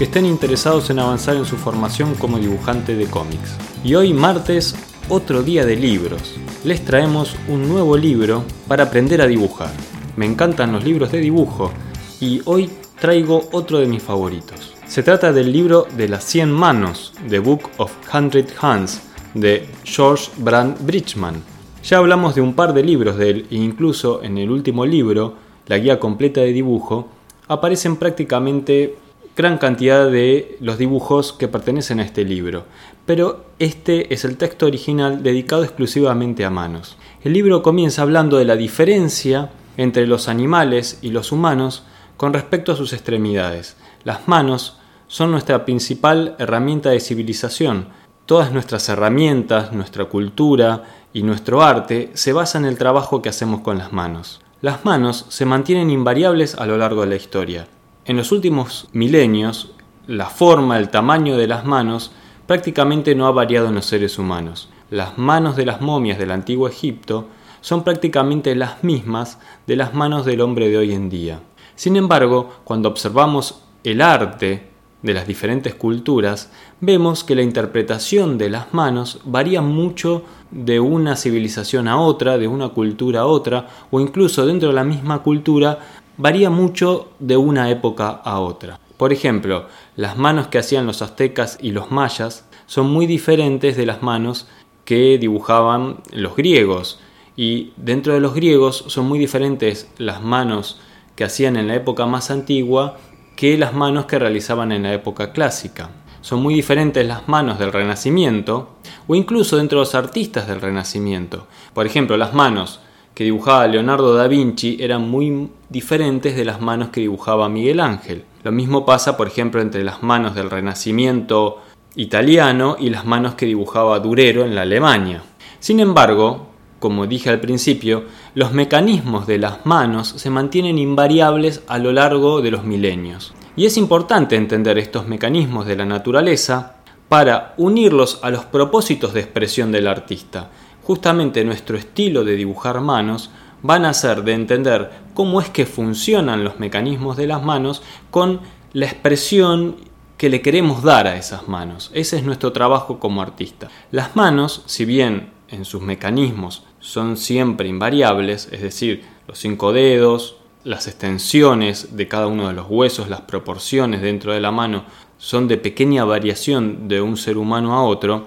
que estén interesados en avanzar en su formación como dibujante de cómics. Y hoy martes, otro día de libros. Les traemos un nuevo libro para aprender a dibujar. Me encantan los libros de dibujo y hoy traigo otro de mis favoritos. Se trata del libro de las 100 manos, The Book of Hundred Hands, de George Brand Bridgman. Ya hablamos de un par de libros de él e incluso en el último libro la guía completa de dibujo, aparecen prácticamente gran cantidad de los dibujos que pertenecen a este libro, pero este es el texto original dedicado exclusivamente a manos. El libro comienza hablando de la diferencia entre los animales y los humanos con respecto a sus extremidades. Las manos son nuestra principal herramienta de civilización. Todas nuestras herramientas, nuestra cultura y nuestro arte se basan en el trabajo que hacemos con las manos. Las manos se mantienen invariables a lo largo de la historia. En los últimos milenios, la forma, el tamaño de las manos prácticamente no ha variado en los seres humanos. Las manos de las momias del antiguo Egipto son prácticamente las mismas de las manos del hombre de hoy en día. Sin embargo, cuando observamos el arte de las diferentes culturas, vemos que la interpretación de las manos varía mucho de una civilización a otra, de una cultura a otra, o incluso dentro de la misma cultura, varía mucho de una época a otra. Por ejemplo, las manos que hacían los aztecas y los mayas son muy diferentes de las manos que dibujaban los griegos, y dentro de los griegos son muy diferentes las manos que hacían en la época más antigua que las manos que realizaban en la época clásica. Son muy diferentes las manos del Renacimiento o incluso dentro de los artistas del Renacimiento. Por ejemplo, las manos que dibujaba Leonardo da Vinci eran muy diferentes de las manos que dibujaba Miguel Ángel. Lo mismo pasa, por ejemplo, entre las manos del Renacimiento italiano y las manos que dibujaba Durero en la Alemania. Sin embargo, como dije al principio, los mecanismos de las manos se mantienen invariables a lo largo de los milenios. Y es importante entender estos mecanismos de la naturaleza para unirlos a los propósitos de expresión del artista. Justamente nuestro estilo de dibujar manos van a ser de entender cómo es que funcionan los mecanismos de las manos con la expresión que le queremos dar a esas manos. Ese es nuestro trabajo como artista. Las manos, si bien en sus mecanismos son siempre invariables, es decir, los cinco dedos, las extensiones de cada uno de los huesos, las proporciones dentro de la mano son de pequeña variación de un ser humano a otro,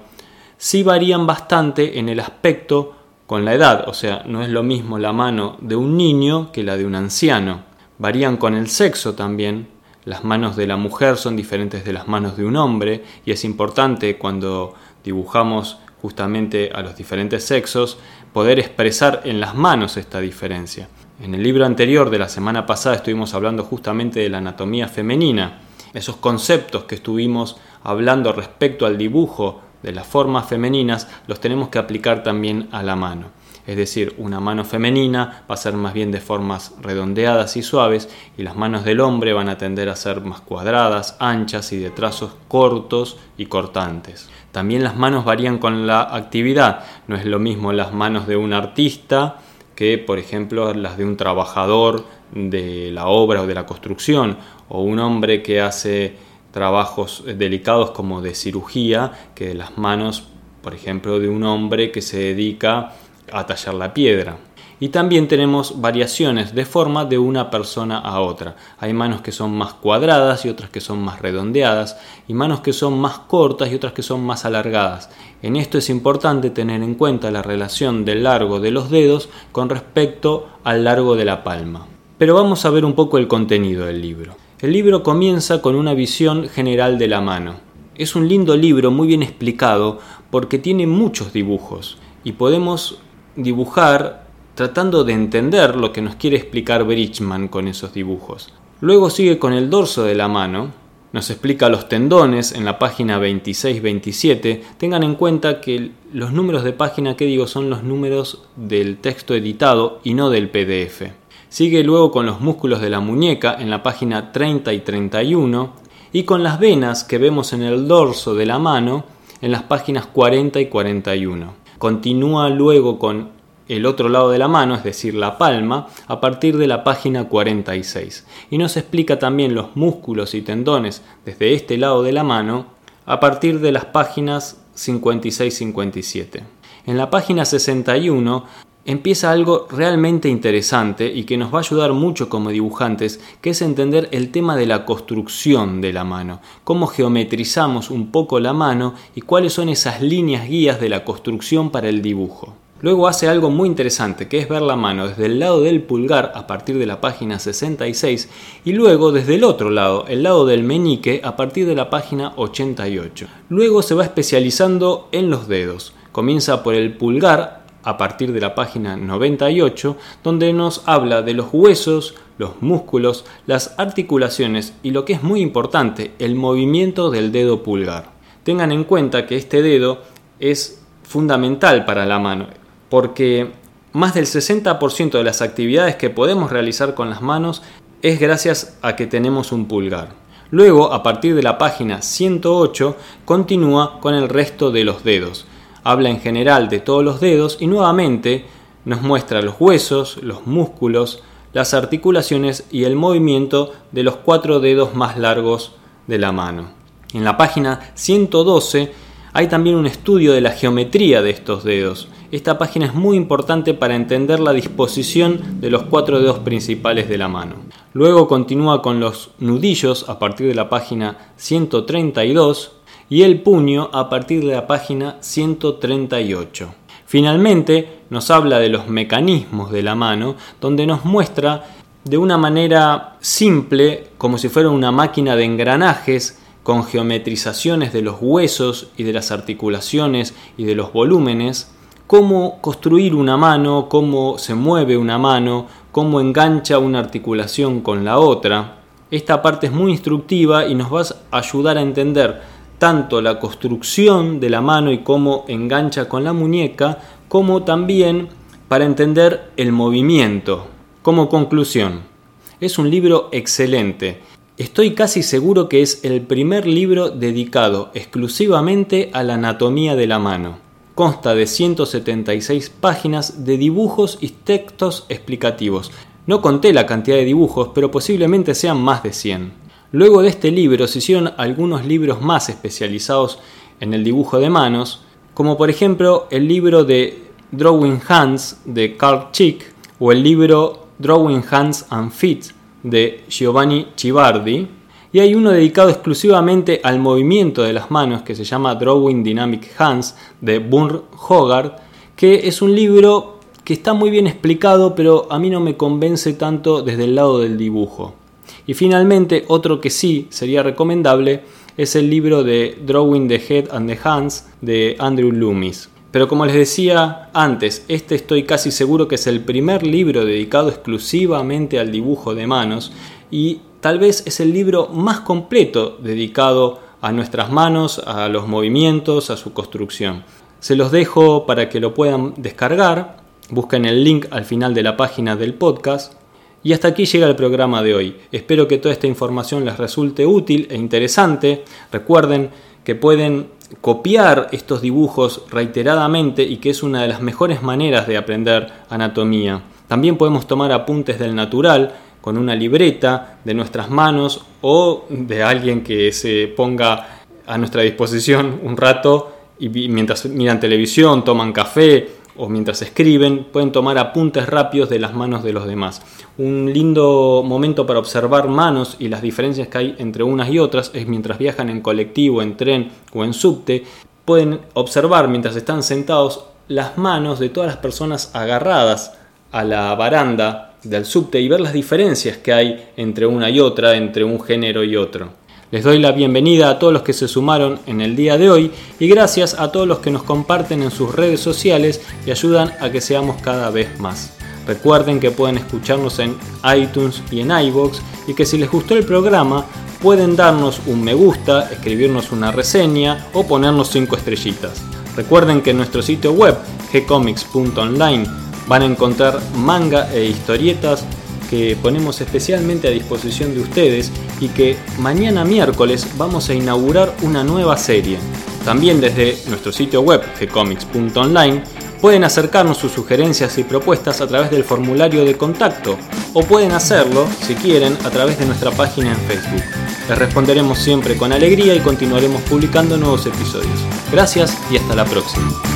sí varían bastante en el aspecto con la edad, o sea, no es lo mismo la mano de un niño que la de un anciano. Varían con el sexo también, las manos de la mujer son diferentes de las manos de un hombre y es importante cuando dibujamos justamente a los diferentes sexos, poder expresar en las manos esta diferencia. En el libro anterior de la semana pasada estuvimos hablando justamente de la anatomía femenina, esos conceptos que estuvimos hablando respecto al dibujo de las formas femeninas los tenemos que aplicar también a la mano. Es decir, una mano femenina va a ser más bien de formas redondeadas y suaves y las manos del hombre van a tender a ser más cuadradas, anchas y de trazos cortos y cortantes. También las manos varían con la actividad. No es lo mismo las manos de un artista que, por ejemplo, las de un trabajador de la obra o de la construcción o un hombre que hace trabajos delicados como de cirugía que las manos, por ejemplo, de un hombre que se dedica a tallar la piedra. Y también tenemos variaciones de forma de una persona a otra. Hay manos que son más cuadradas y otras que son más redondeadas, y manos que son más cortas y otras que son más alargadas. En esto es importante tener en cuenta la relación del largo de los dedos con respecto al largo de la palma. Pero vamos a ver un poco el contenido del libro. El libro comienza con una visión general de la mano. Es un lindo libro muy bien explicado porque tiene muchos dibujos y podemos dibujar tratando de entender lo que nos quiere explicar Bridgman con esos dibujos. Luego sigue con el dorso de la mano, nos explica los tendones en la página 26-27. Tengan en cuenta que los números de página que digo son los números del texto editado y no del PDF. Sigue luego con los músculos de la muñeca en la página 30 y 31 y con las venas que vemos en el dorso de la mano en las páginas 40 y 41. Continúa luego con el otro lado de la mano, es decir, la palma, a partir de la página 46. Y nos explica también los músculos y tendones desde este lado de la mano a partir de las páginas 56-57. En la página 61 empieza algo realmente interesante y que nos va a ayudar mucho como dibujantes, que es entender el tema de la construcción de la mano, cómo geometrizamos un poco la mano y cuáles son esas líneas guías de la construcción para el dibujo. Luego hace algo muy interesante, que es ver la mano desde el lado del pulgar a partir de la página 66 y luego desde el otro lado, el lado del meñique, a partir de la página 88. Luego se va especializando en los dedos. Comienza por el pulgar a partir de la página 98, donde nos habla de los huesos, los músculos, las articulaciones y lo que es muy importante, el movimiento del dedo pulgar. Tengan en cuenta que este dedo es fundamental para la mano porque más del 60% de las actividades que podemos realizar con las manos es gracias a que tenemos un pulgar. Luego, a partir de la página 108, continúa con el resto de los dedos. Habla en general de todos los dedos y nuevamente nos muestra los huesos, los músculos, las articulaciones y el movimiento de los cuatro dedos más largos de la mano. En la página 112 hay también un estudio de la geometría de estos dedos esta página es muy importante para entender la disposición de los cuatro dedos principales de la mano. Luego continúa con los nudillos a partir de la página 132 y el puño a partir de la página 138. Finalmente nos habla de los mecanismos de la mano, donde nos muestra de una manera simple, como si fuera una máquina de engranajes, con geometrizaciones de los huesos y de las articulaciones y de los volúmenes, cómo construir una mano, cómo se mueve una mano, cómo engancha una articulación con la otra. Esta parte es muy instructiva y nos va a ayudar a entender tanto la construcción de la mano y cómo engancha con la muñeca, como también para entender el movimiento. Como conclusión, es un libro excelente. Estoy casi seguro que es el primer libro dedicado exclusivamente a la anatomía de la mano. Consta de 176 páginas de dibujos y textos explicativos. No conté la cantidad de dibujos, pero posiblemente sean más de 100. Luego de este libro se hicieron algunos libros más especializados en el dibujo de manos, como por ejemplo el libro de Drawing Hands de Carl Chick o el libro Drawing Hands and Feet de Giovanni Cibardi, y hay uno dedicado exclusivamente al movimiento de las manos que se llama Drawing Dynamic Hands de Burr Hogarth, que es un libro que está muy bien explicado, pero a mí no me convence tanto desde el lado del dibujo. Y finalmente, otro que sí sería recomendable es el libro de Drawing the Head and the Hands de Andrew Loomis. Pero como les decía antes, este estoy casi seguro que es el primer libro dedicado exclusivamente al dibujo de manos y tal vez es el libro más completo dedicado a nuestras manos, a los movimientos, a su construcción. Se los dejo para que lo puedan descargar, busquen el link al final de la página del podcast. Y hasta aquí llega el programa de hoy. Espero que toda esta información les resulte útil e interesante. Recuerden que pueden copiar estos dibujos reiteradamente y que es una de las mejores maneras de aprender anatomía. También podemos tomar apuntes del natural con una libreta de nuestras manos o de alguien que se ponga a nuestra disposición un rato y mientras miran televisión, toman café o mientras escriben, pueden tomar apuntes rápidos de las manos de los demás. Un lindo momento para observar manos y las diferencias que hay entre unas y otras es mientras viajan en colectivo, en tren o en subte, pueden observar mientras están sentados las manos de todas las personas agarradas a la baranda del subte y ver las diferencias que hay entre una y otra, entre un género y otro. Les doy la bienvenida a todos los que se sumaron en el día de hoy y gracias a todos los que nos comparten en sus redes sociales y ayudan a que seamos cada vez más. Recuerden que pueden escucharnos en iTunes y en iBox y que si les gustó el programa pueden darnos un me gusta, escribirnos una reseña o ponernos 5 estrellitas. Recuerden que en nuestro sitio web gcomics.online van a encontrar manga e historietas que ponemos especialmente a disposición de ustedes y que mañana miércoles vamos a inaugurar una nueva serie. También desde nuestro sitio web gcomics.online pueden acercarnos sus sugerencias y propuestas a través del formulario de contacto o pueden hacerlo, si quieren, a través de nuestra página en Facebook. Les responderemos siempre con alegría y continuaremos publicando nuevos episodios. Gracias y hasta la próxima.